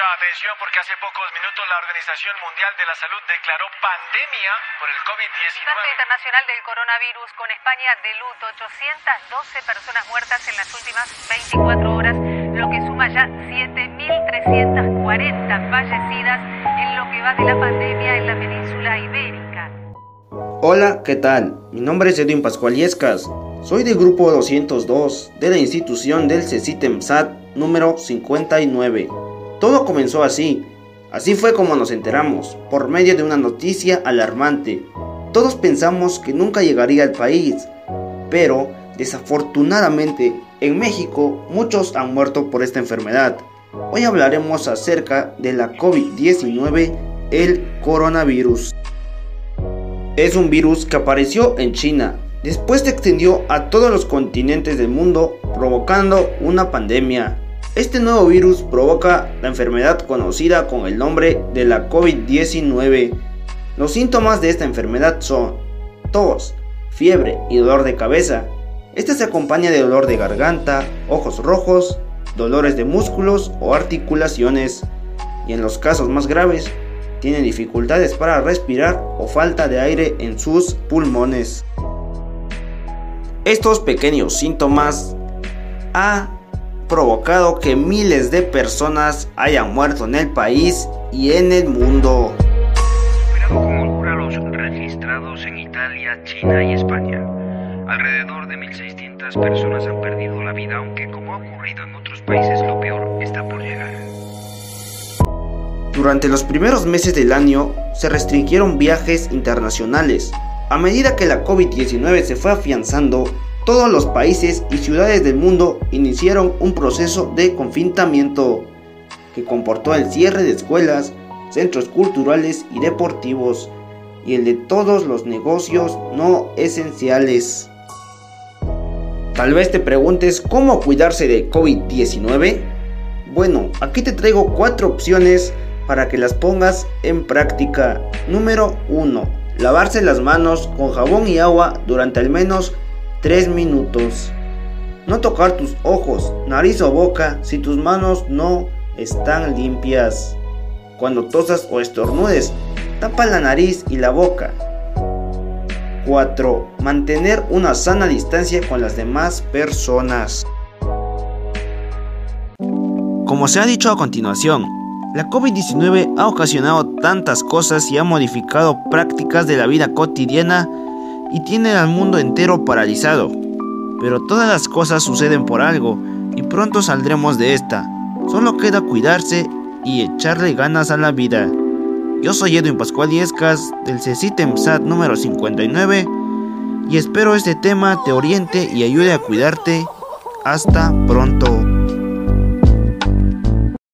mucha atención porque hace pocos minutos la Organización Mundial de la Salud declaró pandemia por el COVID-19. Parte internacional del coronavirus con España de luto, 812 personas muertas en las últimas 24 horas, lo que suma ya 7.340 fallecidas en lo que va de la pandemia en la península ibérica. Hola, ¿qué tal? Mi nombre es Edwin Pascualiescas. Soy del grupo 202 de la institución del CECITEMSAT número 59. Todo comenzó así. Así fue como nos enteramos, por medio de una noticia alarmante. Todos pensamos que nunca llegaría al país, pero desafortunadamente en México muchos han muerto por esta enfermedad. Hoy hablaremos acerca de la COVID-19, el coronavirus. Es un virus que apareció en China, después se extendió a todos los continentes del mundo provocando una pandemia. Este nuevo virus provoca la enfermedad conocida con el nombre de la COVID-19. Los síntomas de esta enfermedad son tos, fiebre y dolor de cabeza. Este se acompaña de dolor de garganta, ojos rojos, dolores de músculos o articulaciones. Y en los casos más graves, tiene dificultades para respirar o falta de aire en sus pulmones. Estos pequeños síntomas han provocado que miles de personas hayan muerto en el país y en el mundo. Los registrados en Italia, China y España. Alrededor de 1.600 personas han perdido la vida, aunque como ha ocurrido en otros países, lo peor está por llegar. Durante los primeros meses del año se restringieron viajes internacionales. A medida que la COVID-19 se fue afianzando, todos los países y ciudades del mundo iniciaron un proceso de confinamiento que comportó el cierre de escuelas, centros culturales y deportivos y el de todos los negocios no esenciales. Tal vez te preguntes cómo cuidarse de COVID-19. Bueno, aquí te traigo cuatro opciones para que las pongas en práctica. Número 1. Lavarse las manos con jabón y agua durante al menos 3 minutos. No tocar tus ojos, nariz o boca si tus manos no están limpias. Cuando tosas o estornudes, tapa la nariz y la boca. 4. Mantener una sana distancia con las demás personas. Como se ha dicho a continuación, la COVID-19 ha ocasionado tantas cosas y ha modificado prácticas de la vida cotidiana y tiene al mundo entero paralizado. Pero todas las cosas suceden por algo y pronto saldremos de esta. Solo queda cuidarse y echarle ganas a la vida. Yo soy Edwin Pascual Iescas del CECITEMSAT número 59 y espero este tema te oriente y ayude a cuidarte. Hasta pronto.